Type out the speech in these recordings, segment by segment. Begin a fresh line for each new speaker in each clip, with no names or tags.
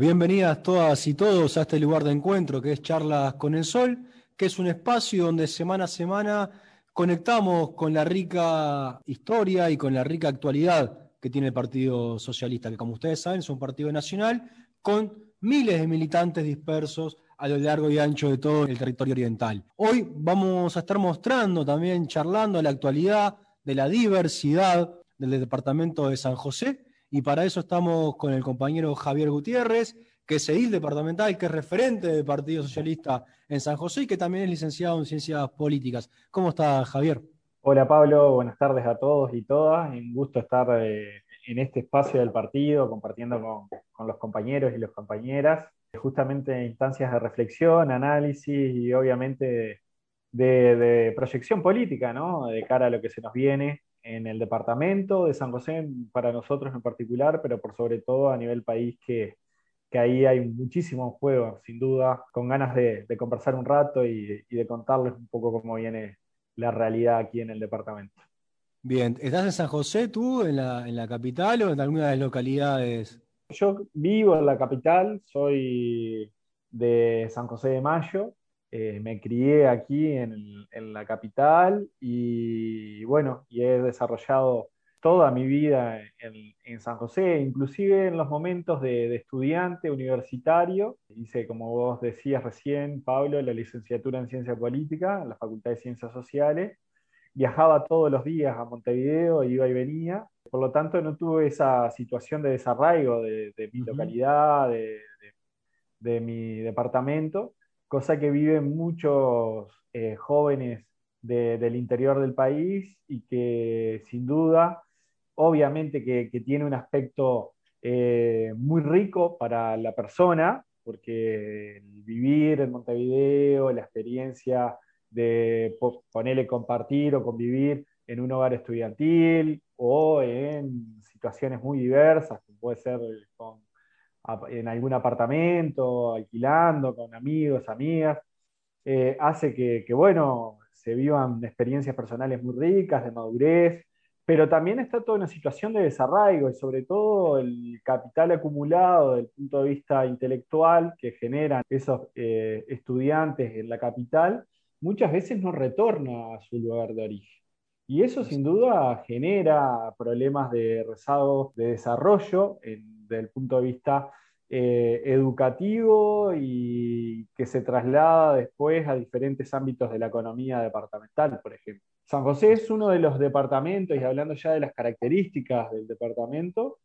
Bienvenidas todas y todos a este lugar de encuentro que es Charlas con el Sol, que es un espacio donde semana a semana conectamos con la rica historia y con la rica actualidad que tiene el Partido Socialista, que como ustedes saben es un partido nacional con miles de militantes dispersos a lo largo y ancho de todo el territorio oriental. Hoy vamos a estar mostrando también, charlando la actualidad de la diversidad del departamento de San José, y para eso estamos con el compañero Javier Gutiérrez, que es edil departamental, que es referente del Partido Socialista en San José y que también es licenciado en Ciencias Políticas. ¿Cómo está, Javier?
Hola, Pablo. Buenas tardes a todos y todas. Un gusto estar eh, en este espacio del partido, compartiendo con, los compañeros y las compañeras, justamente instancias de reflexión, análisis y obviamente de, proyección política, ¿no? De cara a lo que se nos viene en el departamento de San José, para nosotros en particular, pero por sobre todo a nivel país que, que ahí hay muchísimo juego, sin duda, con ganas de, conversar un rato y, de contarles un poco cómo viene la realidad aquí en el departamento.
Bien, ¿estás en San José tú, en la, en la capital o en alguna de las localidades?
Yo vivo en la capital, soy de San José de Mayo, eh, me crié aquí en, en, la capital y bueno, y he desarrollado toda mi vida en, San José, inclusive en los momentos de, estudiante universitario. Hice, como vos decías recién, Pablo, la licenciatura en Ciencia Política en la Facultad de Ciencias Sociales. Viajaba todos los días a Montevideo, iba y venía. Por lo tanto, no tuve esa situación de desarraigo de, mi localidad, de, mi departamento, cosa que viven muchos eh, jóvenes del interior del país y que sin duda obviamente que, tiene un aspecto eh, muy rico para la persona, porque vivir en Montevideo, la experiencia de ponerle compartir o convivir en un hogar estudiantil o en situaciones muy diversas, como puede ser en algún apartamento, alquilando con amigos, amigas, eh, hace que, bueno, se vivan experiencias personales muy ricas, de madurez, pero también está toda una situación de desarraigo y sobre todo el capital acumulado desde el punto de vista intelectual que generan esos eh, estudiantes en la capital, muchas veces no retorna a su lugar de origen. Y eso sin duda genera problemas de rezago de desarrollo desde el punto de vista eh, educativo y que se traslada después a diferentes ámbitos de la economía departamental, por ejemplo. San José es uno de los departamentos, y hablando ya de las características del departamento,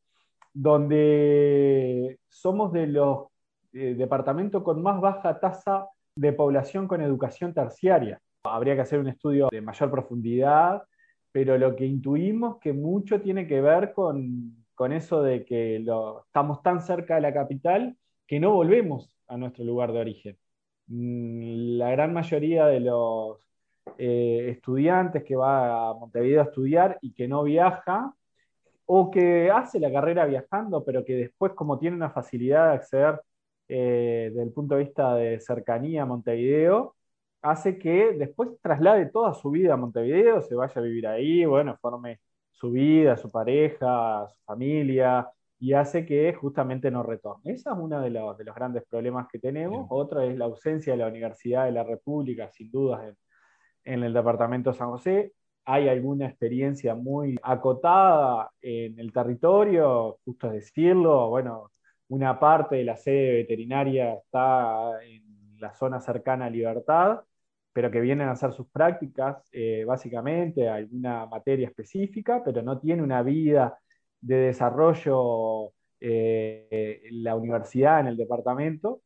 donde somos de los eh, departamentos con más baja tasa de población con educación terciaria. Habría que hacer un estudio de mayor profundidad, pero lo que intuimos que mucho tiene que ver con, eso de que estamos tan cerca de la capital que no volvemos a nuestro lugar de origen. Mm, la gran mayoría de los eh, estudiantes que va a Montevideo a estudiar y que no viaja, o que hace la carrera viajando, pero que después, como tiene una facilidad de acceder eh, desde el punto de vista de cercanía a Montevideo, hace que después traslade toda su vida a Montevideo, se vaya a vivir ahí, bueno, forme su vida, su pareja, su familia, y hace que justamente no retorne. Ese es uno de los, de los grandes problemas que tenemos. Otro es la ausencia de la Universidad de la República, sin dudas, en el departamento de San José. Hay alguna experiencia muy acotada en el territorio, justo decirlo, bueno, una parte de la sede veterinaria está en la zona cercana a Libertad, pero que vienen a hacer sus prácticas eh, básicamente, alguna materia específica, pero no tiene una vida de desarrollo eh, la universidad, en el departamento.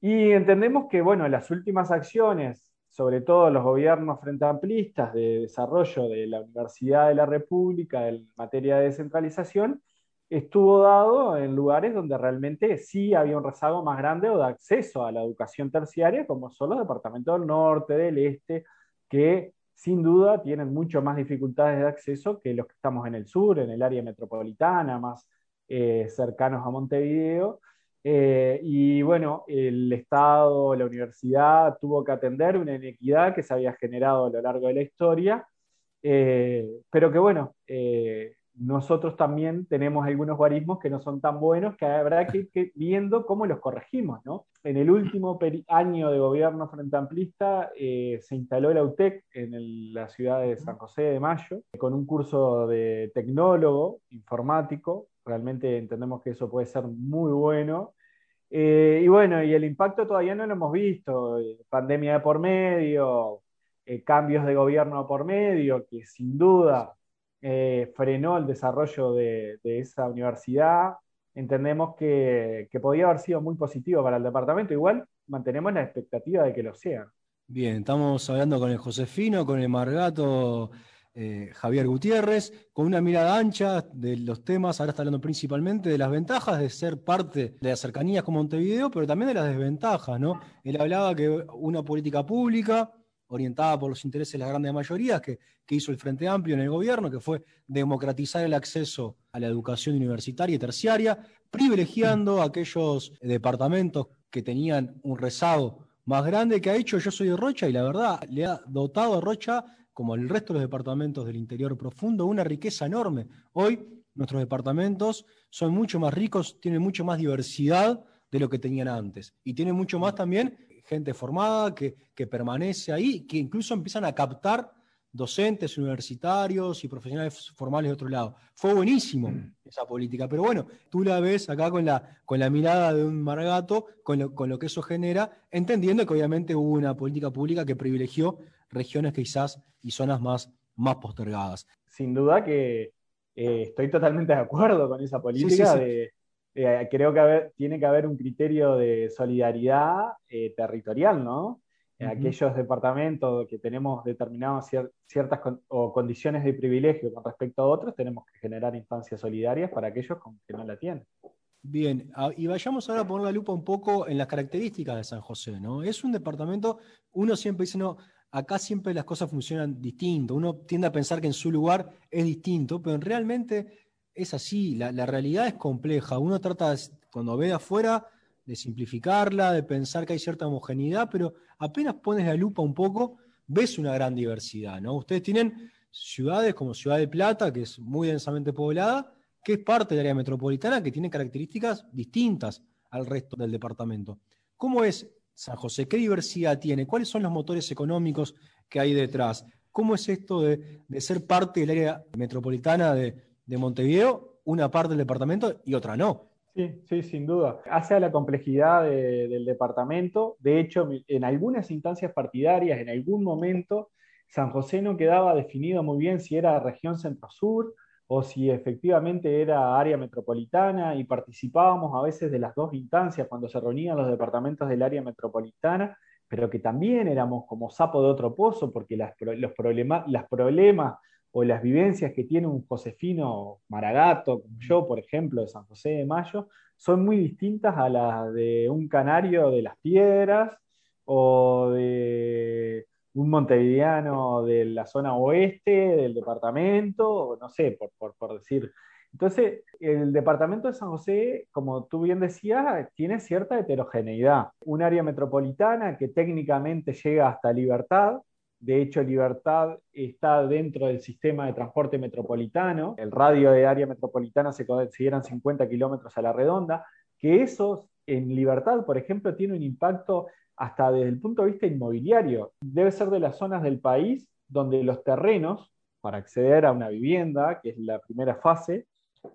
Y entendemos que, bueno, las últimas acciones sobre todo los gobiernos frente amplistas de desarrollo de la Universidad de la República en materia de descentralización, estuvo dado en lugares donde realmente sí había un rezago más grande o de acceso a la educación terciaria, como son los departamentos del norte, del este, que sin duda tienen mucho más dificultades de acceso que los que estamos en el sur, en el área metropolitana, más eh, cercanos a Montevideo, eh, y bueno, el Estado, la universidad tuvo que atender una inequidad que se había generado a lo largo de la historia, eh, pero que bueno, nosotros también tenemos algunos guarismos que no son tan buenos, que habrá que ir viendo cómo los corregimos. ¿no? En el último año de gobierno frente amplista eh, se instaló la UTEC en la ciudad de San José de Mayo, con un curso de tecnólogo informático. Realmente entendemos que eso puede ser muy bueno. Eh, y bueno, y el impacto todavía no lo hemos visto. Eh, pandemia de por medio, cambios de gobierno por medio, que sin duda eh, frenó el desarrollo de, esa universidad. Entendemos que, podía haber sido muy positivo para el departamento. Igual mantenemos la expectativa de que lo sea.
Bien, estamos hablando con el Josefino, con el Margato eh, Javier Gutiérrez, con una mirada ancha de los temas. Ahora está hablando principalmente de las ventajas de ser parte de las cercanías con Montevideo, pero también de las desventajas. ¿no? Él hablaba que una política pública orientada por los intereses de las grandes mayorías que, hizo el Frente Amplio en el gobierno, que fue democratizar el acceso a la educación universitaria y terciaria, privilegiando aquellos departamentos que tenían un rezago más grande que ha hecho Yo Soy de Rocha y la verdad le ha dotado a Rocha, como el resto de los departamentos del interior profundo, una riqueza enorme. Hoy nuestros departamentos son mucho más ricos, tienen mucho más diversidad de lo que tenían antes y tienen mucho más también gente formada que, permanece ahí, que incluso empiezan a captar docentes universitarios y profesionales formales de otro lado. Fue buenísimo esa política, pero bueno, tú la ves acá con la, con la mirada de un margato, con lo, con lo que eso genera, entendiendo que obviamente hubo una política pública que privilegió regiones quizás y zonas más, más postergadas.
Sin duda que eh, estoy totalmente de acuerdo con esa política de eh, creo que tiene que haber un criterio de solidaridad eh, territorial, ¿no? Aquellos departamentos que tenemos determinadas ciertas o condiciones de privilegio con respecto a otros, tenemos que generar instancias solidarias para aquellos que no la tienen.
Bien, y vayamos ahora a poner la lupa un poco en las características de San José, ¿no? Es un departamento, uno siempre dice, no, acá siempre las cosas funcionan distinto, uno tiende a pensar que en su lugar es distinto, pero realmente es así, la, realidad es compleja. Uno trata, cuando ve afuera, de simplificarla, de pensar que hay cierta homogeneidad, pero apenas pones la lupa un poco, ves una gran diversidad. ¿no? Ustedes tienen ciudades como Ciudad de Plata, que es muy densamente poblada, que es parte del área metropolitana, que tiene características distintas al resto del departamento. ¿Cómo es San José? ¿Qué diversidad tiene? ¿Cuáles son los motores económicos que hay detrás? ¿Cómo es esto de ser parte del área metropolitana de, de Montevideo, una parte del departamento y otra no.
Sí, sí, sin duda. Hace a la complejidad del departamento. De hecho, en algunas instancias partidarias, en algún momento, San José no quedaba definido muy bien si era región centro-sur o si efectivamente era área metropolitana y participábamos a veces de las dos instancias cuando se reunían los departamentos del área metropolitana, pero que también éramos como sapo de otro pozo porque las, los problemas o las vivencias que tiene un Josefino Maragato, como yo, por ejemplo, de San José de Mayo, son muy distintas a las de un canario de las piedras o de un montevideano de la zona oeste del departamento, no sé, por, por decir. Entonces, el departamento de San José, como tú bien decías, tiene cierta heterogeneidad. Un área metropolitana que técnicamente llega hasta Libertad, de hecho, Libertad está dentro del sistema de transporte metropolitano. El radio de área metropolitana se consideran 50 kilómetros a la redonda, que eso en Libertad, por ejemplo, tiene un impacto hasta desde el punto de vista inmobiliario. Debe ser de las zonas del país donde los terrenos para acceder a una vivienda, que es la primera fase,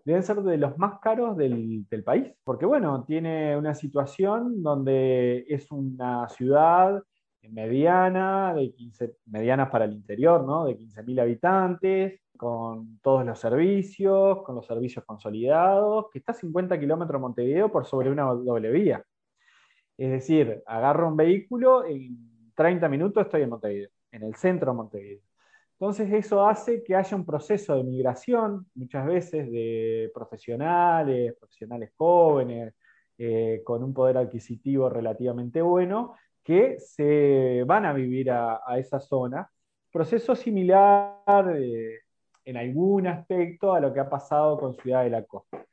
deben ser de los más caros del, del país. Porque bueno, tiene una situación donde es una ciudad mediana, de 15, medianas para el interior, ¿no? de 15.000 habitantes, con todos los servicios, con los servicios consolidados, que está a 50 kilómetros de Montevideo por sobre una doble vía. Es decir, agarro un vehículo, en 30 minutos estoy en Montevideo, en el centro de Montevideo. Entonces eso hace que haya un proceso de migración, muchas veces de profesionales, profesionales jóvenes, eh, con un poder adquisitivo relativamente bueno, que se van a vivir a, esa zona. Proceso similar eh, en algún aspecto a lo que ha pasado con Ciudad de la Costa.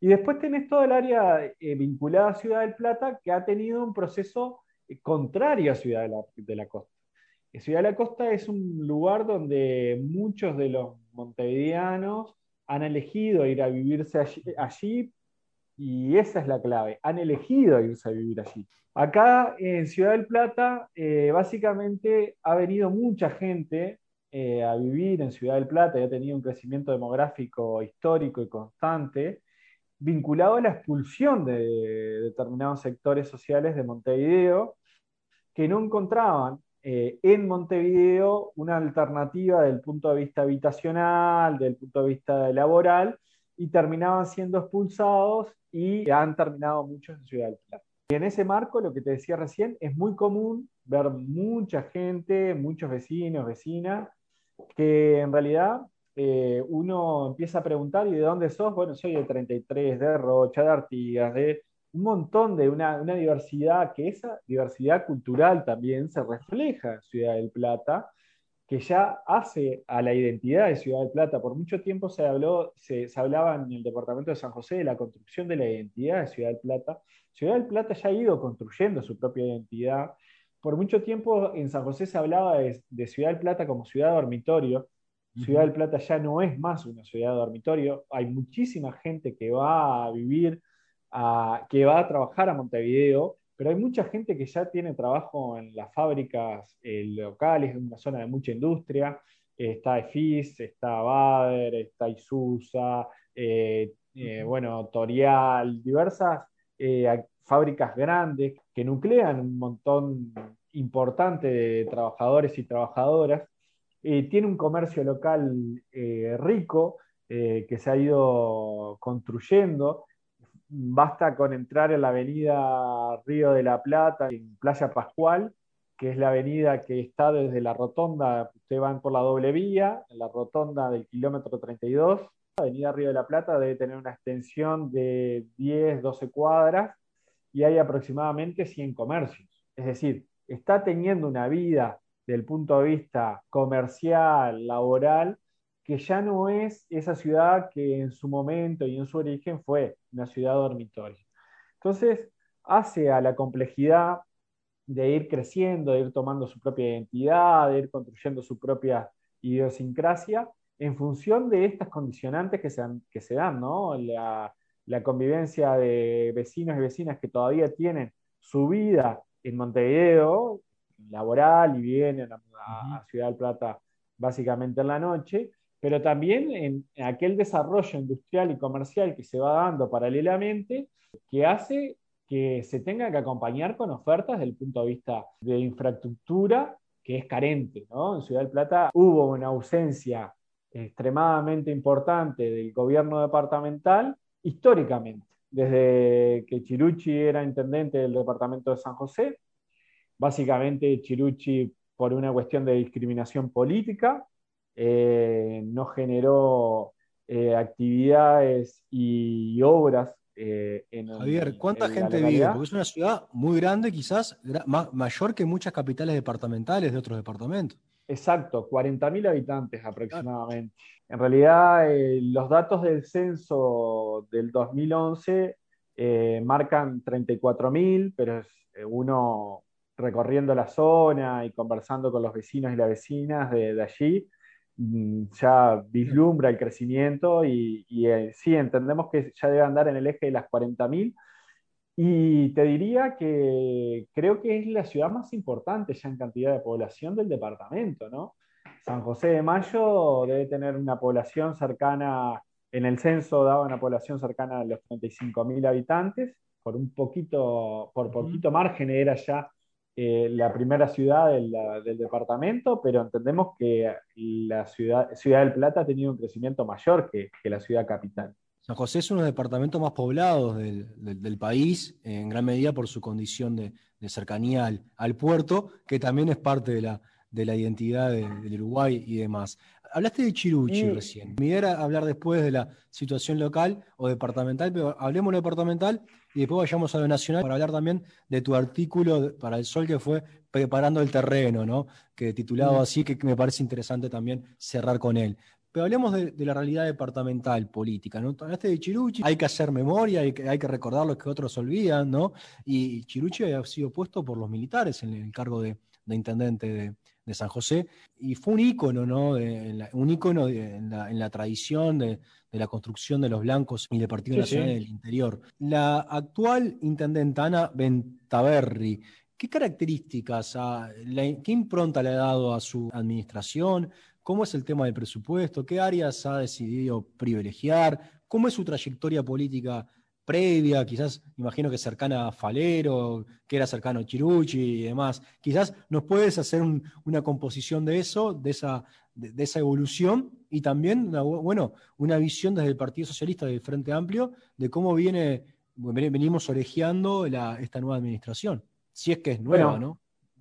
Y después tenés todo el área eh, vinculada a Ciudad del Plata que ha tenido un proceso eh, contrario a Ciudad de la, Costa. Ciudad de la Costa es un lugar donde muchos de los montevideanos han elegido ir a vivirse allí, y esa es la clave, han elegido irse a vivir allí. Acá en Ciudad del Plata, eh, básicamente ha venido mucha gente eh, a vivir en Ciudad del Plata y ha tenido un crecimiento demográfico histórico y constante, vinculado a la expulsión de determinados sectores sociales de Montevideo, que no encontraban eh, en Montevideo una alternativa del punto de vista habitacional, del punto de vista laboral, y terminaban siendo expulsados y han terminado muchos en Ciudad del Plata. Y en ese marco, lo que te decía recién, es muy común ver mucha gente, muchos vecinos, vecinas, que en realidad eh, uno empieza a preguntar, ¿y de dónde sos? Bueno, soy de 33, de Rocha, de Artigas, de un montón de una, una diversidad, que esa diversidad cultural también se refleja en Ciudad del Plata, que ya hace a la identidad de Ciudad del Plata. Por mucho tiempo se, habló, se, hablaba en el departamento de San José de la construcción de la identidad de Ciudad del Plata. Ciudad del Plata ya ha ido construyendo su propia identidad. Por mucho tiempo en San José se hablaba de, Ciudad del Plata como ciudad dormitorio. Ciudad del Plata ya no es más una ciudad dormitorio. Hay muchísima gente que va a vivir, que va a trabajar a Montevideo pero hay mucha gente que ya tiene trabajo en las fábricas eh, locales, en una zona de mucha industria. está EFIS, está Bader, está Isusa, eh, eh, bueno, Torial, diversas fábricas grandes que nuclean un montón importante de trabajadores y trabajadoras. tiene un comercio local rico que se ha ido construyendo basta con entrar en la avenida Río de la Plata, en Playa Pascual, que es la avenida que está desde la rotonda, ustedes van por la doble vía, en la rotonda del kilómetro 32. La avenida Río de la Plata debe tener una extensión de 10, 12 cuadras y hay aproximadamente 100 comercios. Es decir, está teniendo una vida del punto de vista comercial, laboral, que ya no es esa ciudad que en su momento y en su origen fue una ciudad dormitorio. Entonces, hace a la complejidad de ir creciendo, de ir tomando su propia identidad, de ir construyendo su propia idiosincrasia, en función de estas condicionantes que se, que se dan, ¿no? La, convivencia de vecinos y vecinas que todavía tienen su vida en Montevideo, laboral, y vienen a Ciudad del Plata básicamente en la noche, pero también en, aquel desarrollo industrial y comercial que se va dando paralelamente, que hace que se tenga que acompañar con ofertas desde el punto de vista de infraestructura que es carente. En Ciudad del Plata hubo una ausencia extremadamente importante del gobierno departamental históricamente, desde que Chirucci era intendente del departamento de San José, básicamente Chirucci por una cuestión de discriminación política, eh, no generó eh, actividades y obras
eh, en Javier, ¿cuánta gente vive? Porque es una ciudad muy grande, quizás mayor que muchas capitales departamentales de otros departamentos.
Exacto, 40.000 habitantes aproximadamente. En realidad, los datos del censo del 2011 marcan 34.000, pero uno recorriendo la zona y conversando con los vecinos y las vecinas de allí, ya vislumbra el crecimiento y, eh, sí, entendemos que ya debe andar en el eje de las 40.000. Y te diría que creo que es la ciudad más importante ya en cantidad de población del departamento, ¿no? San José de Mayo debe tener una población cercana, en el censo daba una población cercana a los 35.000 habitantes, por un poquito, por poquito margen era ya eh, la primera ciudad del, departamento, pero entendemos que la ciudad, ciudad del Plata ha tenido un crecimiento mayor que, la ciudad capital.
San José es uno de los departamentos más poblados del, país, en gran medida por su condición de, cercanía al, puerto, que también es parte de la, de la identidad del Uruguay y demás. Hablaste de Chiruchi recién. Mi idea era hablar después de la situación local o departamental, pero hablemos de lo departamental y después vayamos a lo nacional para hablar también de tu artículo para el Sol que fue Preparando el terreno, ¿no? Que titulado así, que me parece interesante también cerrar con él. Pero hablemos de, la realidad departamental política, ¿no? Hablaste de Chiruchi, hay que hacer memoria, hay que, hay que recordar lo que otros olvidan, ¿no? Y Chiruchi ha sido puesto por los militares en el cargo de, intendente de, San José, y fue un ícono, ¿no? un ícono en, la, tradición de, la construcción de los blancos y del Partido Nacional del Interior. La actual intendenta Ana Bentaverri, ¿qué características, qué impronta le ha dado a su administración? ¿Cómo es el tema del presupuesto? ¿Qué áreas ha decidido privilegiar? ¿Cómo es su trayectoria política previa, quizás imagino que cercana a Falero, que era cercano a Chiruchi y demás. Quizás nos puedes hacer una composición de eso, de esa, de, esa evolución, y también una, bueno, una visión desde el Partido Socialista del Frente Amplio de cómo viene, venimos orejeando esta nueva administración, si es que es nueva, ¿no?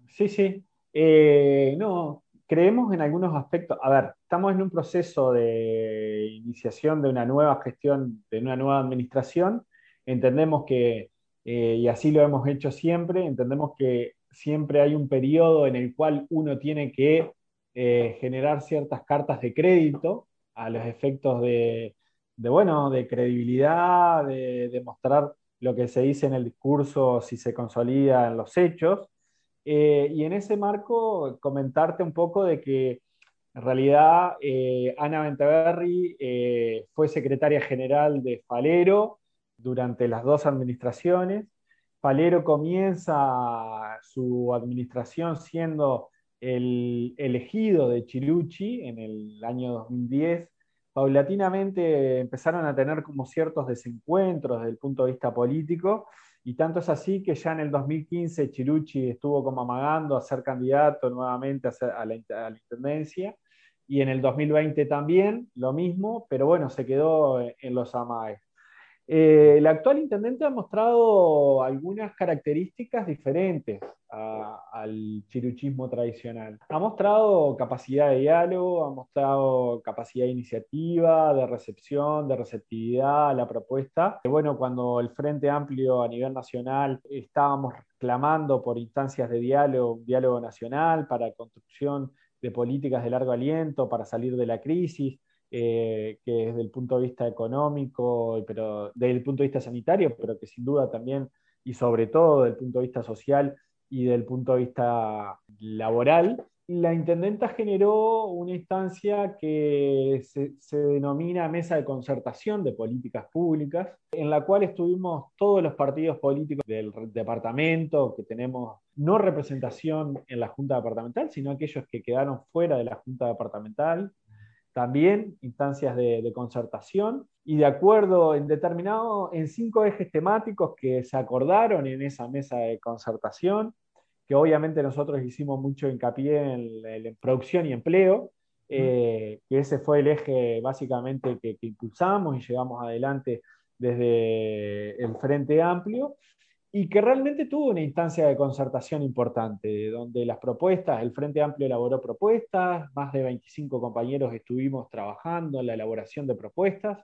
Sí, sí. Eh, no, creemos en algunos aspectos. A ver, estamos en un proceso de iniciación de una nueva gestión, de una nueva administración, entendemos que, eh, y así lo hemos hecho siempre, entendemos que siempre hay un periodo en el cual uno tiene que eh, generar ciertas cartas de crédito a los efectos de, bueno, de credibilidad, de demostrar lo que se dice en el discurso, si se consolida en los hechos. Eh, y en ese marco, comentarte un poco de que en realidad Ana Venteverri fue secretaria general de Falero, durante las dos administraciones. Palero comienza su administración siendo el elegido de Chiluchi en el año 2010. Paulatinamente empezaron a tener como ciertos desencuentros desde el punto de vista político y tanto es así que ya en el 2015 Chiluchi estuvo como amagando a ser candidato nuevamente a, la, a la intendencia y en el 2020 también lo mismo, pero bueno, se quedó en los amagues. Eh, el actual intendente ha mostrado algunas características diferentes al chiruchismo tradicional. Ha mostrado capacidad de diálogo, ha mostrado capacidad de iniciativa, de recepción, de receptividad a la propuesta. Bueno, cuando el Frente Amplio a nivel nacional estábamos clamando por instancias de diálogo, un diálogo nacional para construcción de políticas de largo aliento, para salir de la crisis, eh, que desde el punto de vista económico, pero desde el punto de vista sanitario, pero que sin duda también y sobre todo desde el punto de vista social y del punto de vista laboral, la intendenta generó una instancia que se, se, denomina Mesa de Concertación de Políticas Públicas, en la cual estuvimos todos los partidos políticos del departamento, que tenemos no representación en la Junta Departamental, sino aquellos que quedaron fuera de la Junta Departamental, también instancias de, concertación y de acuerdo en determinado, en cinco ejes temáticos que se acordaron en esa mesa de concertación, que obviamente nosotros hicimos mucho hincapié en, producción y empleo, eh, que ese fue el eje básicamente que, que impulsamos y llevamos adelante desde el Frente Amplio, y que realmente tuvo una instancia de concertación importante, donde las propuestas, el Frente Amplio elaboró propuestas, más de 25 compañeros estuvimos trabajando en la elaboración de propuestas,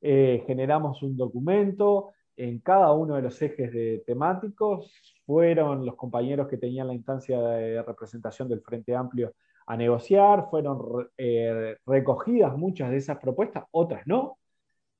eh, generamos un documento en cada uno de los ejes de temáticos, fueron los compañeros que tenían la instancia de representación del Frente Amplio a negociar, fueron eh, recogidas muchas de esas propuestas, otras no,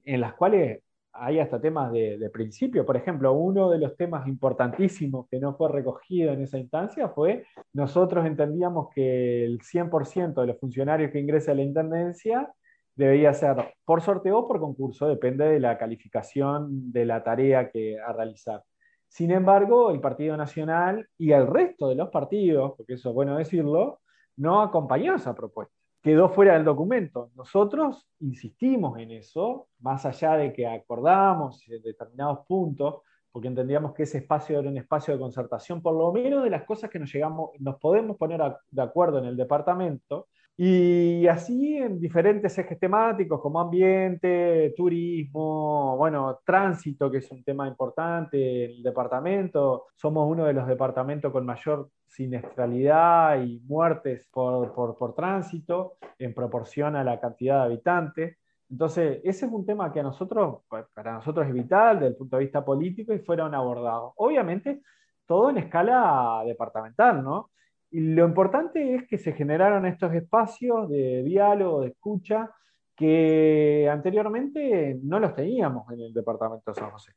en las cuales hay hasta temas de, principio. Por ejemplo, uno de los temas importantísimos que no fue recogido en esa instancia fue, nosotros entendíamos que el 100% de los funcionarios que ingresa a la Intendencia debía ser por sorteo o por concurso, depende de la calificación de la tarea que a realizar. Sin embargo, el Partido Nacional y el resto de los partidos, porque eso es bueno decirlo, no acompañó esa propuesta quedó fuera del documento. Nosotros insistimos en eso, más allá de que acordamos en determinados puntos, porque entendíamos que ese espacio era un espacio de concertación, por lo menos de las cosas que nos, llegamos, nos podemos poner de acuerdo en el departamento, y así en diferentes ejes temáticos como ambiente, turismo, bueno, tránsito, que es un tema importante el departamento. Somos uno de los departamentos con mayor siniestralidad y muertes por, por, tránsito en proporción a la cantidad de habitantes. Entonces, ese es un tema que a nosotros, para nosotros es vital desde el punto de vista político y fueron abordados. Obviamente, todo en escala departamental, ¿no? Y lo importante es que se generaron estos espacios de diálogo, de escucha, que anteriormente no los teníamos en el departamento de San José.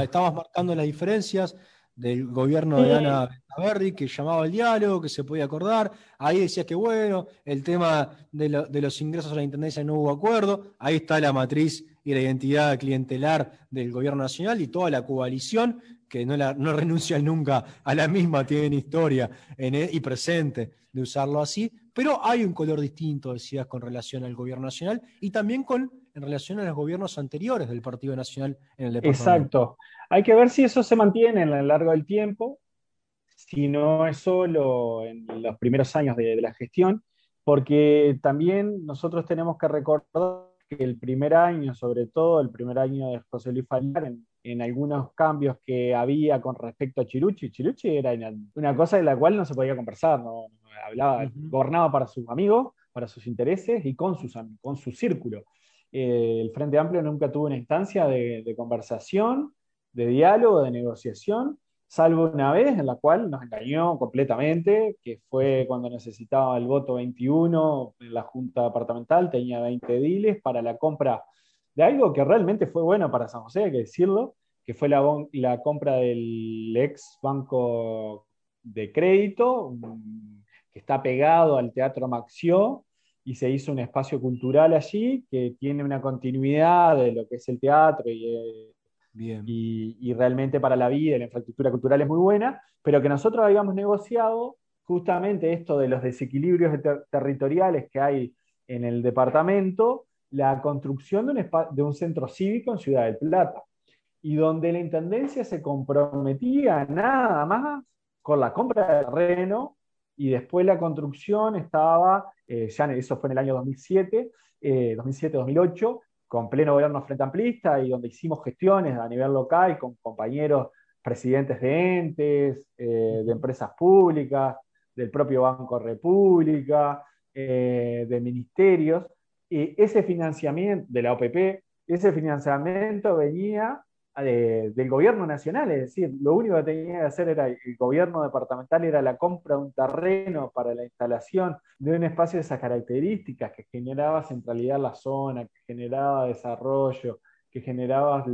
Estabas marcando las diferencias del gobierno de Ana Berry que llamaba al diálogo, que se podía acordar. Ahí decía que bueno, el tema de, los ingresos a la intendencia no hubo acuerdo. Ahí está la matriz y la identidad clientelar del gobierno nacional y toda la coalición que no, la, renuncian nunca a la misma, tienen historia e, y presente de usarlo así, pero hay un color distinto, decías, con relación al gobierno nacional y también con en relación a los gobiernos anteriores del Partido Nacional en el departamento.
Exacto. Hay que ver si eso se mantiene a lo largo del tiempo, si no es solo en los primeros años de, la gestión, porque también nosotros tenemos que recordar que el primer año, sobre todo el primer año de José Luis Faliar, en, algunos cambios que había con respecto a Chiruchi, Chiruchi era una cosa de la cual no se podía conversar, no, hablaba, gobernaba para sus amigos, para sus intereses y con, sus, con su círculo. Eh, el Frente Amplio nunca tuvo una instancia de, conversación, de diálogo, de negociación, salvo una vez en la cual nos engañó completamente, que fue cuando necesitaba el voto 21 en la Junta Departamental, tenía 20 diles para la compra de algo que realmente fue bueno para San José, hay que decirlo, que fue la, la compra del ex banco de crédito, que está pegado al Teatro Maxió, y se hizo un espacio cultural allí que tiene una continuidad de lo que es el teatro y, Bien. y, realmente para la vida la infraestructura cultural es muy buena, pero que nosotros habíamos negociado justamente esto de los desequilibrios territoriales que hay en el departamento, la construcción de un, centro cívico en Ciudad del Plata, y donde la Intendencia se comprometía nada más con la compra de terreno y después la construcción estaba, eh, ya eso fue en el año 2007, 2007-2008, eh, con pleno gobierno frente amplista y donde hicimos gestiones a nivel local con compañeros presidentes de entes, eh, de empresas públicas, del propio Banco República, de ministerios. Y ese financiamiento de la OPP, ese financiamiento venía del gobierno nacional, es decir, lo único que tenía que hacer era el gobierno departamental era la compra de un terreno para la instalación de un espacio de esas características que generaba centralidad en la zona, que generaba desarrollo, que generaba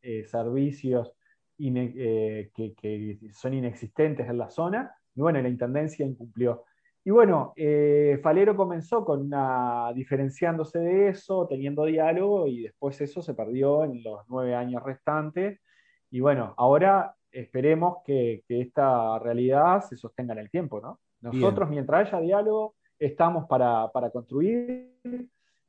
eh, servicios eh, que son inexistentes en la zona. Y bueno, la Intendencia incumplió. Y bueno, eh, Falero comenzó con una diferenciándose de eso, teniendo diálogo, y después eso se perdió en los nueve años restantes. Y bueno, ahora esperemos que, esta realidad se sostenga en el tiempo, ¿no? Nosotros, mientras haya diálogo, estamos para, construir,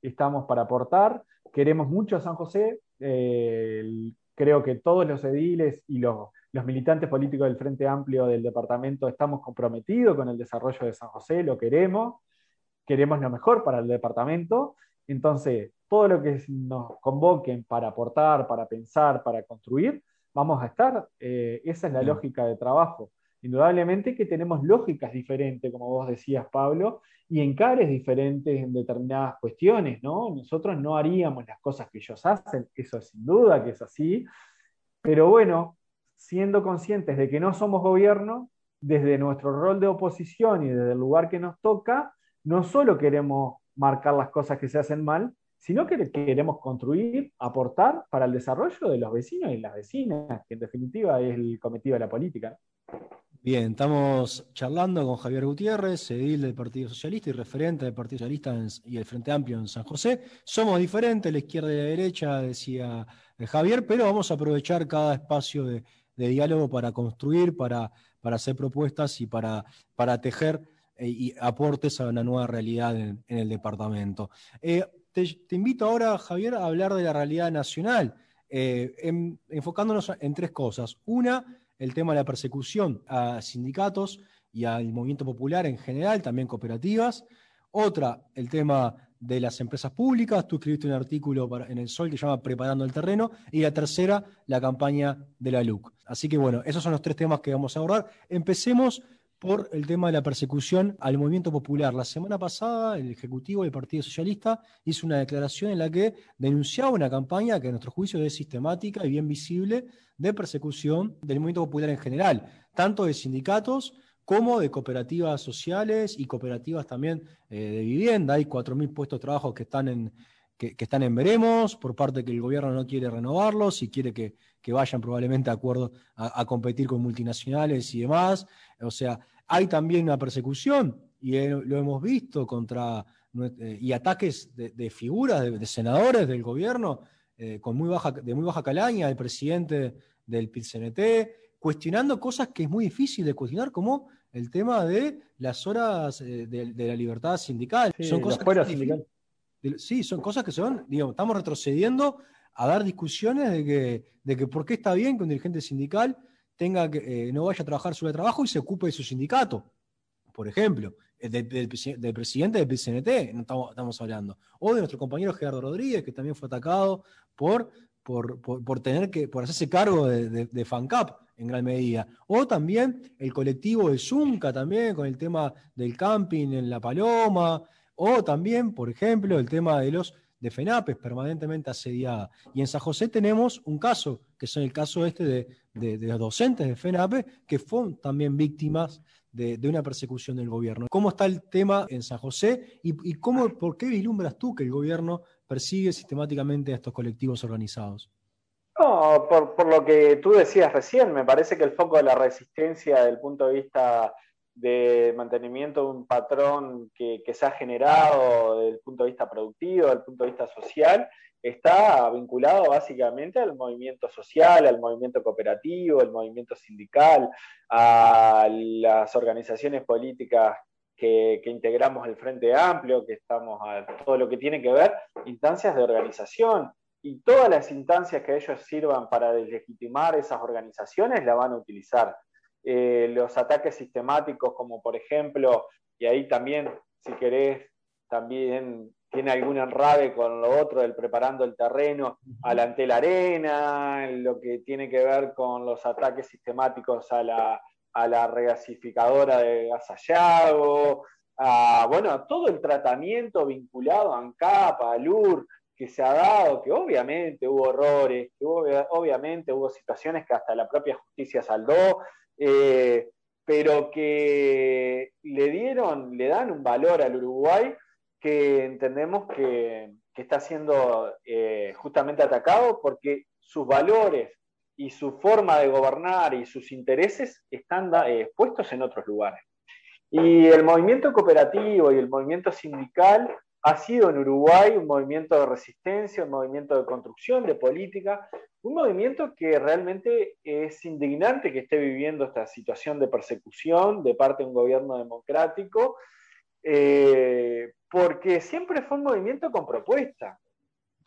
estamos para aportar, queremos mucho a San José, eh, creo que todos los ediles y los los militantes políticos del Frente Amplio del departamento estamos comprometidos con el desarrollo de San José, lo queremos, queremos lo mejor para el departamento. Entonces, todo lo que nos convoquen para aportar, para pensar, para construir, vamos a estar. Eh, esa es la lógica de trabajo. Indudablemente que tenemos lógicas diferentes, como vos decías, Pablo, y encares diferentes en determinadas cuestiones, ¿no? Nosotros no haríamos las cosas que ellos hacen, eso sin duda que es así, pero bueno, siendo conscientes de que no somos gobierno, desde nuestro rol de oposición y desde el lugar que nos toca, no solo queremos marcar las cosas que se hacen mal, sino que queremos construir, aportar para el desarrollo de los vecinos y las vecinas, que en definitiva es el cometido de la política.
Bien, estamos charlando con Javier Gutiérrez, edil del Partido Socialista y referente del Partido Socialista y el Frente Amplio en San José. Somos diferentes, la izquierda y la derecha, decía eh, Javier, pero vamos a aprovechar cada espacio de, diálogo para construir, para, para hacer propuestas y para, para tejer eh, y aportes a una nueva realidad en, el departamento. Eh, te, invito ahora, Javier, a hablar de la realidad nacional, enfocándonos en tres cosas. Una, el tema de la persecución a sindicatos y al movimiento popular en general, también cooperativas. Otra, el tema de las empresas públicas. Tú escribiste un artículo en el Sol que se llama Preparando el Terreno. Y la tercera, la campaña de la LUC. Así que bueno, esos son los tres temas que vamos a abordar. Empecemos por el tema de la persecución al movimiento popular. La semana pasada, el Ejecutivo del Partido Socialista hizo una declaración en la que denunciaba una campaña que a nuestro juicio es sistemática y bien visible de persecución del movimiento popular en general, tanto de sindicatos como de cooperativas sociales y cooperativas también eh, de vivienda. Hay 4.000 puestos de trabajo que están en, que, están en veremos, por parte que el gobierno no quiere renovarlos y quiere que, vayan probablemente a acuerdo a, competir con multinacionales y demás. O sea, hay también una persecución, y lo hemos visto, contra eh, y ataques de, figuras, de, senadores del gobierno, eh, con muy baja, de muy baja calaña, el presidente del PIT-CNT, cuestionando cosas que es muy difícil de cuestionar, como el tema de las horas eh, de, la libertad sindical.
son cosas
que sí, son cosas que son, digamos, estamos retrocediendo a dar discusiones de que, de que por qué está bien que un dirigente sindical tenga que, no vaya a trabajar sobre trabajo y se ocupe de su sindicato, por ejemplo. Eh, del, presidente del PCNT, estamos, hablando, o de nuestro compañero Gerardo Rodríguez, que también fue atacado por, por, tener que, por hacerse cargo de, de, FANCAP en gran medida, o también el colectivo de Zunca también con el tema del camping en La Paloma, o también, por ejemplo, el tema de los de FENAPES permanentemente asediada. Y en San José tenemos un caso, que es el caso este de, de, de los docentes de FENAPE, que fueron también víctimas de, una persecución del gobierno. ¿Cómo está el tema en San José y, cómo, por qué vislumbras tú que el gobierno persigue sistemáticamente a estos colectivos organizados?
No, por, lo que tú decías recién, me parece que el foco de la resistencia desde el punto de vista de mantenimiento de un patrón que, que, se ha generado desde el punto de vista productivo, desde el punto de vista social, está vinculado básicamente al movimiento social, al movimiento cooperativo, al movimiento sindical, a las organizaciones políticas que, integramos el Frente Amplio, que estamos a todo lo que tiene que ver, instancias de organización. Y todas las instancias que ellos sirvan para deslegitimar esas organizaciones la van a utilizar. Eh, los ataques sistemáticos, como por ejemplo, y ahí también, si querés, también tiene algún enrade con lo otro del preparando el terreno alante la arena, lo que tiene que ver con los ataques sistemáticos a la, a la regasificadora de Gasallago, a, bueno, a todo el tratamiento vinculado a ANCAP, a LUR, que se ha dado, que obviamente hubo errores, que obviamente hubo situaciones que hasta la propia justicia saldó, eh, pero que le dieron, le dan un valor al Uruguay que entendemos que, está siendo eh, justamente atacado porque sus valores y su forma de gobernar y sus intereses están eh, puestos en otros lugares. Y el movimiento cooperativo y el movimiento sindical ha sido en Uruguay un movimiento de resistencia, un movimiento de construcción, de política, un movimiento que realmente es indignante que esté viviendo esta situación de persecución de parte de un gobierno democrático, eh, porque siempre fue un movimiento con propuesta.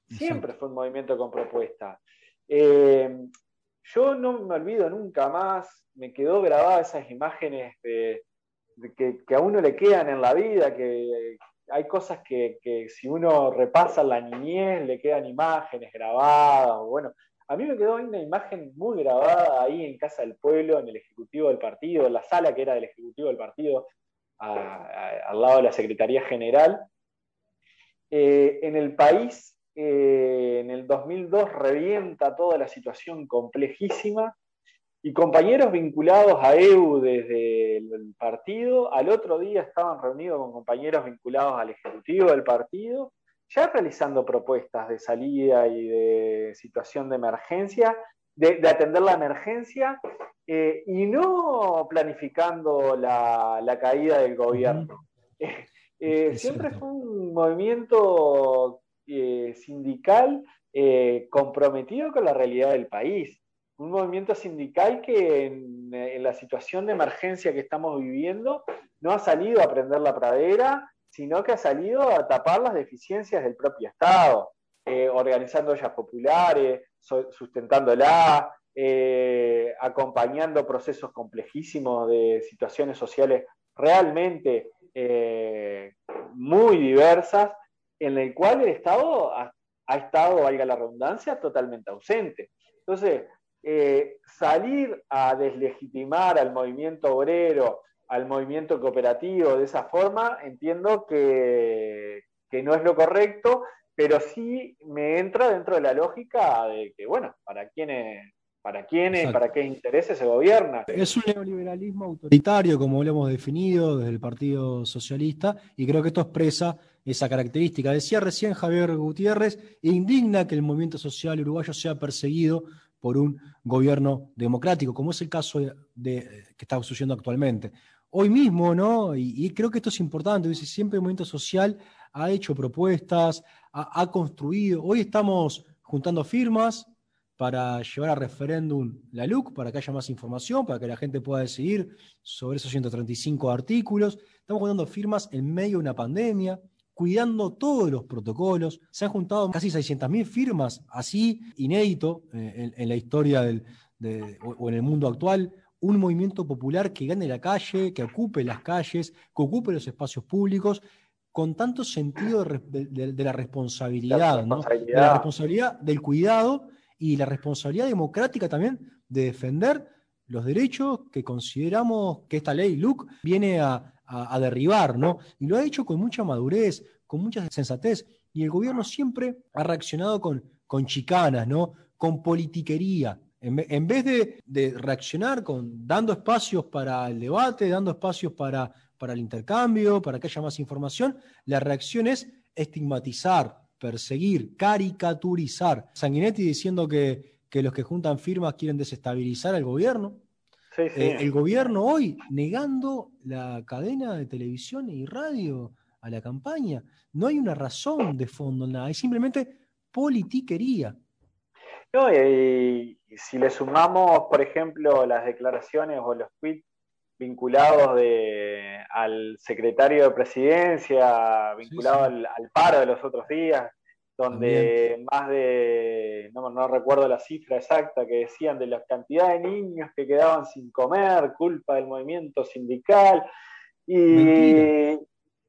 Siempre fue un movimiento con propuesta. Eh, yo no me olvido nunca más, me quedó grabada esas imágenes de, que, a uno le quedan en la vida, que hay cosas que, si uno repasa la niñez le quedan imágenes grabadas. Bueno, a mí me quedó una imagen muy grabada ahí en Casa del Pueblo, en el Ejecutivo del Partido, en la sala que era del Ejecutivo del Partido, al lado de la Secretaría General. Eh, en el país, eh, en el 2002, revienta toda la situación complejísima y compañeros vinculados a EU desde el partido, al otro día estaban reunidos con compañeros vinculados al Ejecutivo del partido, ya realizando propuestas de salida y de situación de emergencia, de atender la emergencia eh, y no planificando la, caída del gobierno. Eh, siempre fue un movimiento eh, sindical comprometido con la realidad del país. Un movimiento sindical que en, en, la situación de emergencia que estamos viviendo no ha salido a prender la pradera, sino que ha salido a tapar las deficiencias del propio Estado, organizando ollas populares, sustentándola, eh, acompañando procesos complejísimos de situaciones sociales realmente eh, muy diversas, en el cual el Estado ha, estado, valga la redundancia, totalmente ausente. Entonces, eh, salir a deslegitimar al movimiento obrero, al movimiento cooperativo de esa forma, entiendo que, que no es lo correcto, pero sí me entra dentro de la lógica de que, bueno, para quienes para quiénes, para qué intereses se gobierna.
Es un neoliberalismo autoritario, como lo hemos definido desde el Partido Socialista, y creo que esto expresa esa característica. Decía recién Javier Gutiérrez, indigna que el movimiento social uruguayo sea perseguido por un gobierno democrático, como es el caso de, que está sucediendo actualmente. Hoy mismo, ¿no? Y, creo que esto es importante, dice, siempre el movimiento social ha hecho propuestas, ha, construido. Hoy estamos juntando firmas para llevar a referéndum la LUC, para que haya más información, para que la gente pueda decidir sobre esos 135 artículos. Estamos juntando firmas en medio de una pandemia, cuidando todos los protocolos. Se han juntado casi 600.000 firmas, así inédito eh, en, la historia del, o, en el mundo actual. Un movimiento popular que gane la calle, que ocupe las calles, que ocupe los espacios públicos, con tanto sentido de, la responsabilidad, ¿no? de la responsabilidad del cuidado y la responsabilidad democrática también de defender los derechos que consideramos que esta ley, LUC, viene a, derribar, ¿no? Y lo ha hecho con mucha madurez, con mucha sensatez, y el gobierno siempre ha reaccionado con, con chicanas, ¿no? Con politiquería. En, vez de, reaccionar con dando espacios para el debate, dando espacios para, para el intercambio, para que haya más información, la reacción es estigmatizar, perseguir, caricaturizar. Sanguinetti diciendo que, los que juntan firmas quieren desestabilizar al gobierno. Eh, el gobierno hoy negando la cadena de televisión y radio a la campaña. No hay una razón de fondo, nada, es simplemente politiquería.
No, y, si le sumamos, por ejemplo, las declaraciones o los tweets vinculados de, al secretario de presidencia, vinculado Al, paro de los otros días, donde más de, no, no, recuerdo la cifra exacta, que decían de la cantidad de niños que quedaban sin comer, culpa del movimiento sindical. Y,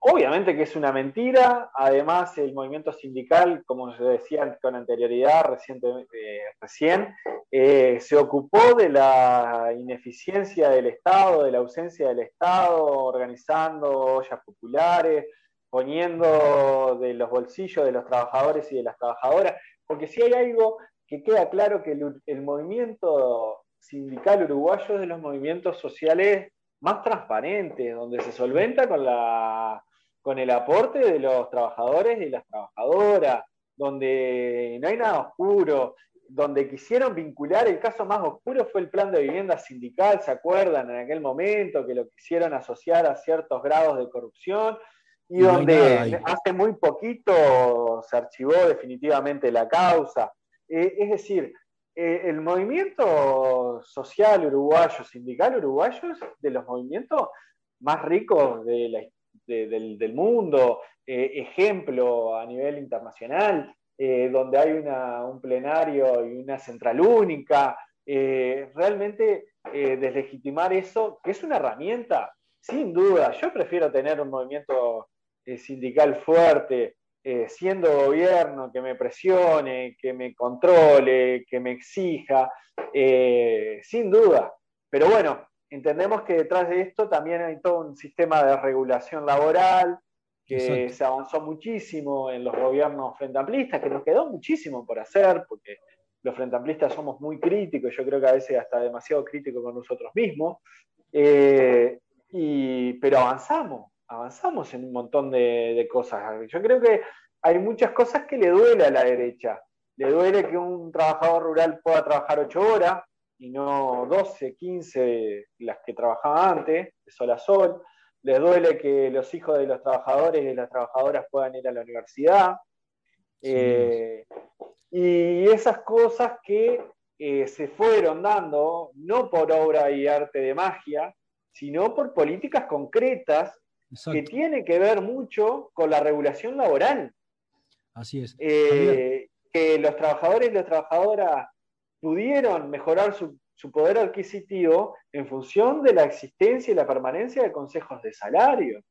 Obviamente que es una mentira, además el movimiento sindical, como se decía con anterioridad, eh, recién, eh, se ocupó de la ineficiencia del Estado, de la ausencia del Estado, organizando ollas populares, poniendo de los bolsillos de los trabajadores y de las trabajadoras, porque si hay algo que queda claro que el movimiento sindical uruguayo es de los movimientos sociales más transparentes, donde se solventa con la con el aporte de los trabajadores y las trabajadoras, donde no hay nada oscuro, donde quisieron vincular, el caso más oscuro fue el plan de vivienda sindical, ¿se acuerdan? En aquel momento que lo quisieron asociar a ciertos grados de corrupción y, donde hace muy poquito se archivó definitivamente la causa. Eh, es decir, eh, el movimiento social uruguayo, sindical uruguayo, es de los movimientos más ricos de la historia del, mundo, eh, ejemplo a nivel internacional, eh, donde hay un plenario y una central única. Eh, realmente deslegitimar eso, que es una herramienta, sin duda. Yo prefiero tener un movimiento sindical fuerte, siendo gobierno, que me presione, que me controle, que me exija, sin duda. Pero bueno, entendemos que detrás de esto también hay todo un sistema de regulación laboral que se avanzó muchísimo en los gobiernos frente amplistas, que nos quedó muchísimo por hacer, porque los frente amplistas somos muy críticos, yo creo que a veces hasta demasiado críticos con nosotros mismos, eh, pero avanzamos, avanzamos en un montón de, de cosas. Yo creo que hay muchas cosas que le duele a la derecha. Le duele que un trabajador rural pueda trabajar ocho horas, y no 12, 15 las que trabajaban antes, de sol a sol. Les duele que los hijos de los trabajadores y de las trabajadoras puedan ir a la universidad. Eh, y esas cosas que eh, se fueron dando, no por obra y arte de magia, sino por políticas concretas que tienen que ver mucho con la regulación laboral.
Así es.
Eh, que los trabajadores y las trabajadoras pudieron mejorar su, poder adquisitivo en función de la existencia y la permanencia de consejos de salario.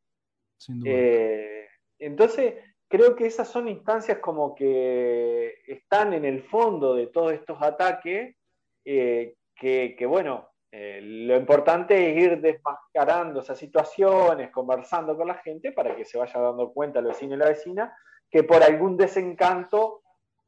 Eh, entonces, creo que esas son instancias como que están en el fondo de todos estos ataques, eh, que, bueno, eh, lo importante es ir desmascarando esas situaciones, conversando con la gente para que se vaya dando cuenta el vecino y la vecina que por algún desencanto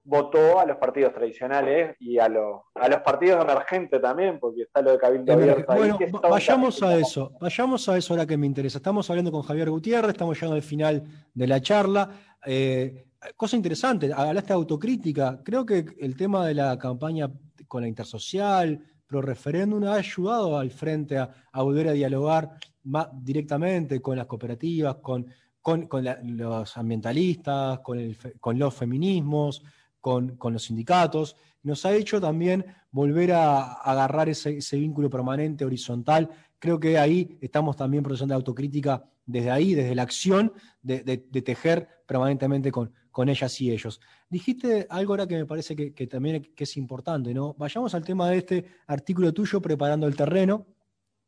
votó a los partidos tradicionales y a, los partidos emergentes también, porque está lo de Cabildo Abierto.
Bueno, vayamos a eso, vayamos a eso ahora que me interesa. Estamos hablando con Javier Gutiérrez, estamos llegando al final de la charla. Eh, cosa interesante, hablaste de autocrítica. Creo que el tema de la campaña con la intersocial, pro referéndum, ha ayudado al frente a, volver a dialogar más directamente con las cooperativas, con, con, los ambientalistas, con, con los feminismos con, los sindicatos, nos ha hecho también volver a, agarrar ese, vínculo permanente, horizontal. Creo que ahí estamos también procesando autocrítica desde ahí, desde la acción de, tejer permanentemente con, con, ellas y ellos. Dijiste algo ahora que me parece que, también que es importante, ¿no? Vayamos al tema de este artículo tuyo, Preparando el Terreno,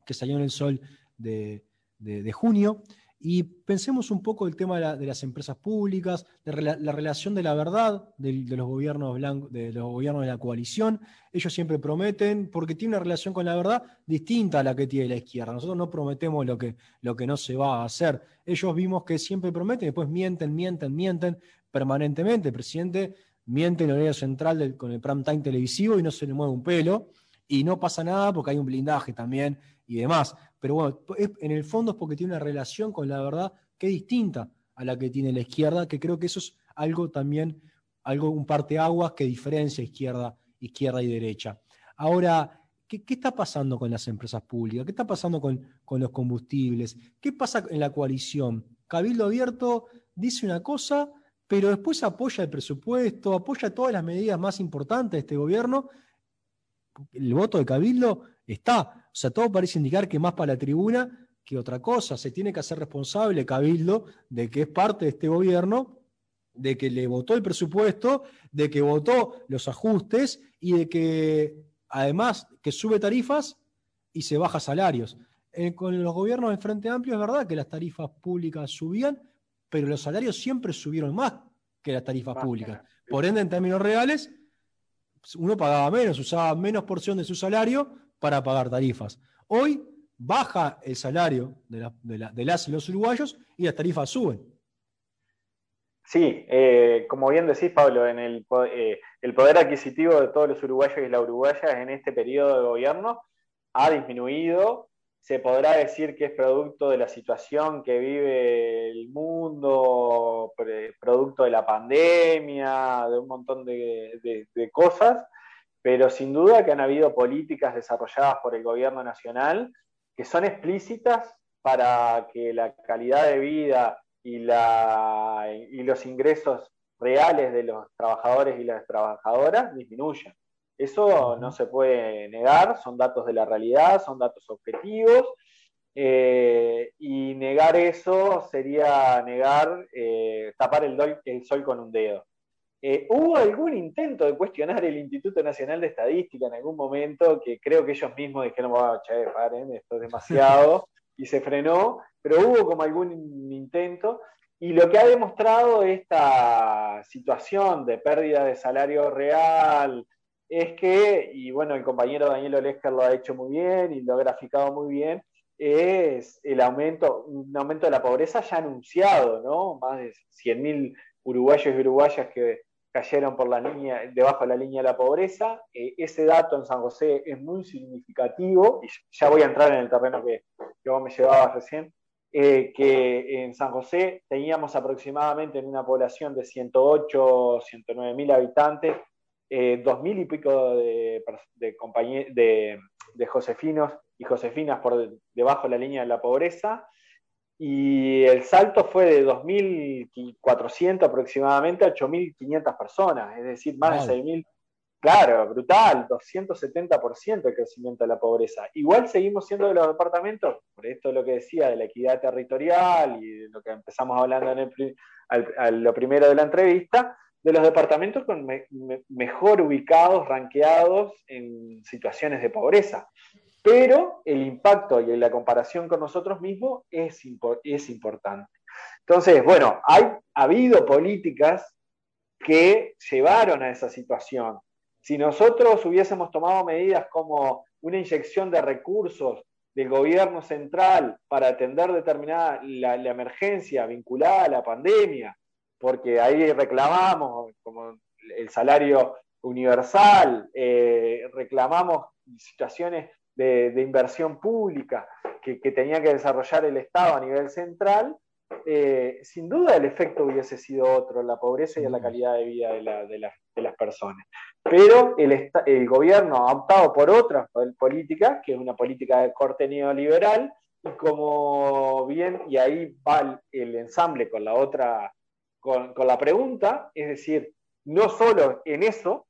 que salió en el sol de junio. Y pensemos un poco el tema de, las empresas públicas, la, relación de la verdad de, los gobiernos de los gobiernos de la coalición. Ellos siempre prometen, porque tiene una relación con la verdad distinta a la que tiene la izquierda. Nosotros no prometemos lo que, lo que no se va a hacer. Ellos vimos que siempre prometen, después mienten, mienten, mienten permanentemente. El presidente miente en el horario central con el prime time televisivo y no se le mueve un pelo. Y no pasa nada porque hay un blindaje también y demás. Pero bueno, en el fondo es porque tiene una relación con la verdad que es distinta a la que tiene la izquierda, que creo que eso es algo también, algo, un parteaguas que diferencia izquierda, izquierda y derecha. Ahora, ¿qué, está pasando con las empresas públicas? ¿Qué está pasando con, con los combustibles? ¿Qué pasa en la coalición? Cabildo Abierto dice una cosa, pero después apoya el presupuesto, apoya todas las medidas más importantes de este gobierno. El voto de Cabildo está. O sea, todo parece indicar que más para la tribuna que otra cosa. Se tiene que hacer responsable Cabildo de que es parte de este gobierno, de que le votó el presupuesto, de que votó los ajustes y de que además que sube tarifas y se baja salarios. Eh, con los gobiernos del Frente Amplio es verdad que las tarifas públicas subían, pero los salarios siempre subieron más que las tarifas públicas. Por ende, en términos reales, uno pagaba menos, usaba menos porción de su salario para pagar tarifas. Hoy baja el salario de, las y los uruguayos y las tarifas suben.
Sí, eh, como bien decís, Pablo, eh, el, poder adquisitivo de todos los uruguayos y las uruguayas en este periodo de gobierno ha disminuido. Se podrá decir que es producto de la situación que vive el mundo, producto de la pandemia, de un montón de cosas, pero sin duda que han habido políticas desarrolladas por el gobierno nacional que son explícitas para que la calidad de vida y, la, y los ingresos reales de los trabajadores y las trabajadoras disminuyan. Eso no se puede negar, son datos de la realidad, son datos objetivos, eh, y negar eso sería negar, eh, tapar el sol con un dedo. Eh, ¿Hubo algún intento de cuestionar el Instituto Nacional de Estadística en algún momento que creo que ellos mismos dijeron, oh, che, paren, esto es demasiado, y se frenó, pero hubo como algún intento, y lo que ha demostrado esta situación de pérdida de salario real es que, y bueno, el compañero Daniel Olesker lo ha hecho muy bien y lo ha graficado muy bien, es el aumento, un aumento de la pobreza ya anunciado, ¿no? Más de 100.000 uruguayos y uruguayas que cayeron por la línea, debajo de la línea de la pobreza. Eh, ese dato en San José es muy significativo, y ya voy a entrar en el terreno que, que vos me llevabas recién, eh, que en San José teníamos aproximadamente en una población de 108, 109 mil habitantes, eh, dos mil y pico de, de, de josefinos y josefinas por debajo de la línea de la pobreza, y el salto fue de 2.400 aproximadamente a 8.500 personas, es decir, más de 6.000. Claro, brutal, 270% el crecimiento de la pobreza. Igual seguimos siendo de los departamentos, por esto lo que decía de la equidad territorial y de lo que empezamos hablando en el, lo primero de la entrevista, de los departamentos con mejor ubicados, ranqueados en situaciones de pobreza pero el impacto y la comparación con nosotros mismos es, es importante. Entonces, bueno, hay, ha habido políticas que llevaron a esa situación. Si nosotros hubiésemos tomado medidas como una inyección de recursos del gobierno central para atender determinada la, emergencia vinculada a la pandemia, porque ahí reclamamos, como el salario universal, reclamamos situaciones de, inversión pública que, tenía que desarrollar el Estado a nivel central, sin duda el efecto hubiese sido otro, la pobreza y la calidad de vida de, las personas. Pero el, el, gobierno ha optado por otra política, que es una política de corte neoliberal, y como bien, y ahí va el, ensamble con la otra, con, la pregunta, es decir, no solo en eso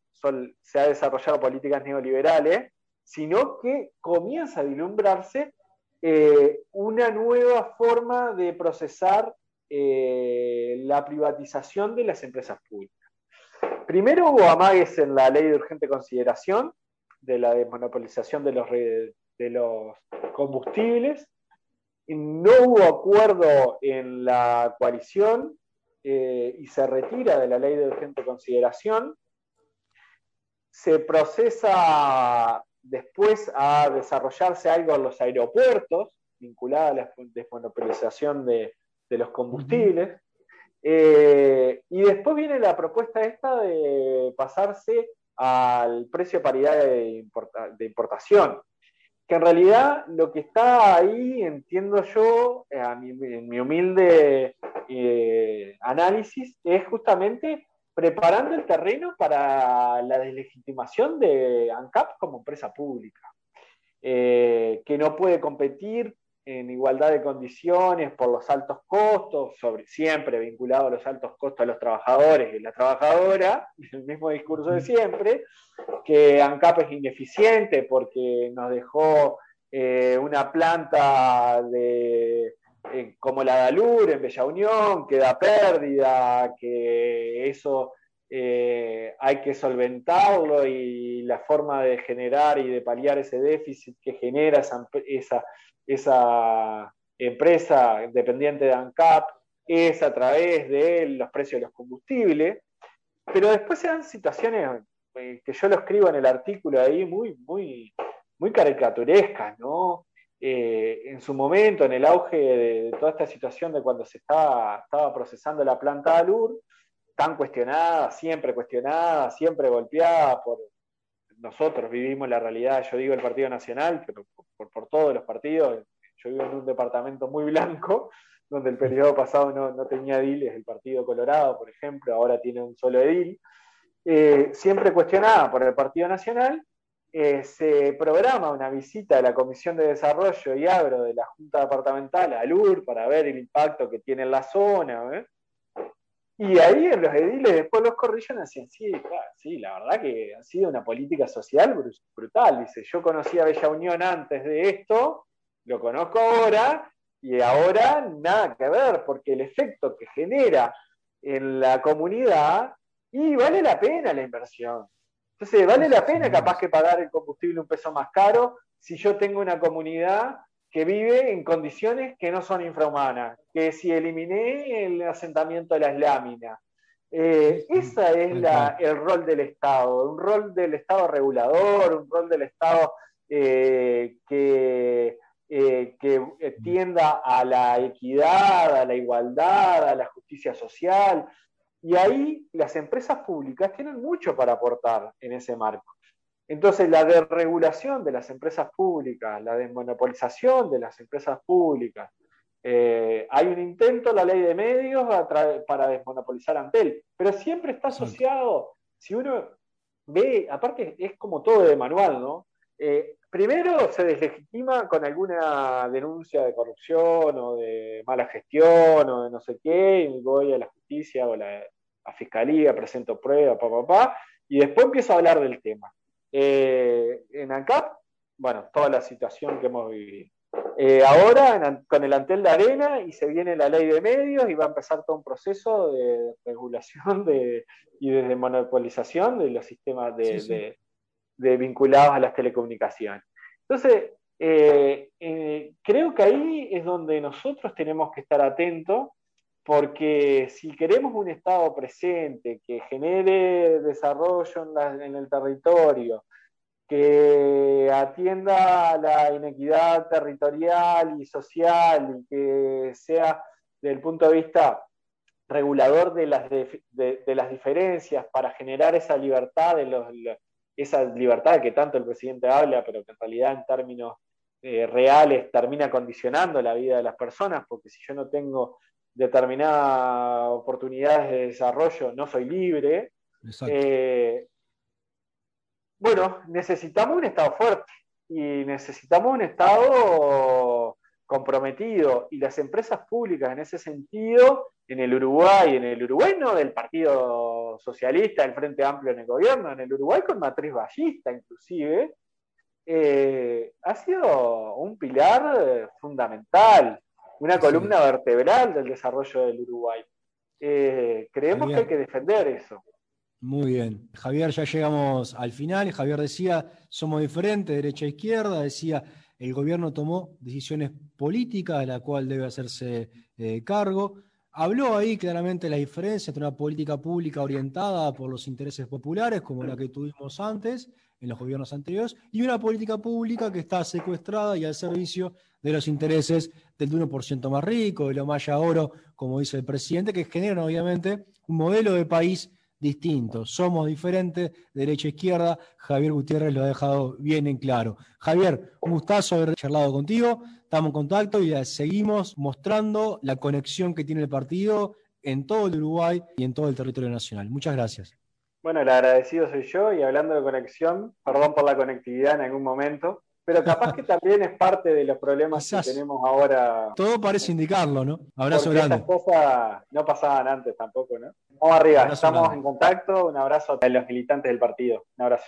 se ha desarrollado políticas neoliberales, sino que comienza a vislumbrarse eh, una nueva forma de procesar eh, la privatización de las empresas públicas. Primero hubo amagues en la ley de urgente consideración de la desmonopolización de los, combustibles, no hubo acuerdo en la coalición eh, y se retira de la ley de urgente consideración. Se procesa después a desarrollarse algo en los aeropuertos, vinculado a la desmonopolización de, los combustibles. Eh, y después viene la propuesta esta de pasarse al precio de paridad de importación que en realidad lo que está ahí, entiendo yo, eh, en mi humilde eh, análisis, es justamente preparando el terreno para la deslegitimación de ANCAP como empresa pública, eh, que no puede competir en igualdad de condiciones por los altos costos, sobre, siempre vinculado a los altos costos de los trabajadores y la trabajadora, el mismo discurso de siempre, que ANCAP es ineficiente porque nos dejó eh, una planta de, eh, como la Dalur en Bella Unión, que da pérdida, que eso eh, hay que solventarlo y la forma de generar y de paliar ese déficit que genera esa, esa esa empresa dependiente de ANCAP es a través de los precios de los combustibles, pero después se dan situaciones eh, que yo lo escribo en el artículo ahí muy, muy, muy caricaturescas, ¿no? Eh, en su momento, en el auge de, toda esta situación de cuando se estaba, procesando la planta Alur, tan cuestionada, siempre cuestionada, siempre golpeada por, nosotros vivimos la realidad, yo digo el Partido Nacional, pero por, todos los partidos, yo vivo en un departamento muy blanco, donde el periodo pasado no, tenía ediles, el Partido Colorado, por ejemplo, ahora tiene un solo edil, eh, siempre cuestionada por el Partido Nacional, eh, se programa una visita de la Comisión de Desarrollo y Agro de la Junta Departamental a LUR para ver el impacto que tiene en la zona, ¿eh? Y ahí en los ediles después los corrillan decían, sí, sí, la verdad que ha sido una política social brutal. Dice, yo conocía a Bella Unión antes de esto, lo conozco ahora, y ahora nada que ver, porque el efecto que genera en la comunidad, y vale la pena la inversión. Entonces, vale la pena capaz que pagar el combustible un peso más caro si yo tengo una comunidad que vive en condiciones que no son infrahumanas, que si eliminé el asentamiento de las láminas. Eh, ese es el rol del Estado, un rol del Estado regulador, un rol del Estado eh, que, eh, que tienda a la equidad, a la igualdad, a la justicia social. Y ahí las empresas públicas tienen mucho para aportar en ese marco. Entonces, la desregulación de las empresas públicas, la desmonopolización de las empresas públicas, eh, hay un intento en la ley de medios para desmonopolizar Antel, pero siempre está asociado, si uno ve, aparte es como todo de manual, ¿no? Eh, primero se deslegitima con alguna denuncia de corrupción o de mala gestión o de no sé qué, y voy a la justicia o a la, fiscalía, presento pruebas, papá, pa, y después empiezo a hablar del tema. Eh, en ANCAP, bueno, toda la situación que hemos vivido. Eh, ahora con el Antel de Arena y se viene la ley de medios y va a empezar todo un proceso de regulación y de desmonopolización de los sistemas de, vinculados a las telecomunicaciones. Entonces, eh, creo que ahí es donde nosotros tenemos que estar atentos porque si queremos un Estado presente que genere desarrollo en, el territorio, que atienda la inequidad territorial y social y que sea, desde el punto de vista regulador de las, de, las diferencias para generar esa libertad, de los, esa libertad que tanto el presidente habla, pero que en realidad en términos eh, reales termina condicionando la vida de las personas, porque si yo no tengo determinadas oportunidades de desarrollo, no soy libre. Eh, bueno, necesitamos un Estado fuerte y necesitamos un Estado comprometido y las empresas públicas en ese sentido, en el Uruguay, en el Uruguay no del Partido Socialista, del Frente Amplio en el gobierno, en el Uruguay con matriz ballista inclusive, eh, ha sido un pilar fundamental, una columna vertebral del desarrollo del Uruguay. Eh, creemos que hay que defender eso.
Muy bien. Javier, ya llegamos al final. Javier decía, somos diferentes, derecha e izquierda. Decía, el gobierno tomó decisiones políticas de la cual debe hacerse eh, cargo. Habló ahí claramente la diferencia entre una política pública orientada por los intereses populares, como la que tuvimos antes, en los gobiernos anteriores, y una política pública que está secuestrada y al servicio de los intereses del 1% más rico, de lo maya oro, como dice el presidente, que generan obviamente un modelo de país distinto. Somos diferentes, derecha e izquierda. Javier Gutiérrez lo ha dejado bien en claro. Javier, un gustazo haber charlado contigo. Estamos en contacto y seguimos mostrando la conexión que tiene el partido en todo el Uruguay y en todo el territorio nacional. Muchas gracias.
Bueno, el agradecido soy yo y hablando de conexión, perdón por la conectividad en algún momento, pero capaz que también es parte de los problemas que tenemos ahora.
Todo parece indicarlo, ¿no? Abrazo grande.
Estas cosas no pasaban antes tampoco, ¿no? Vamos arriba, estamos en contacto. Un abrazo a los militantes del partido. Un abrazo.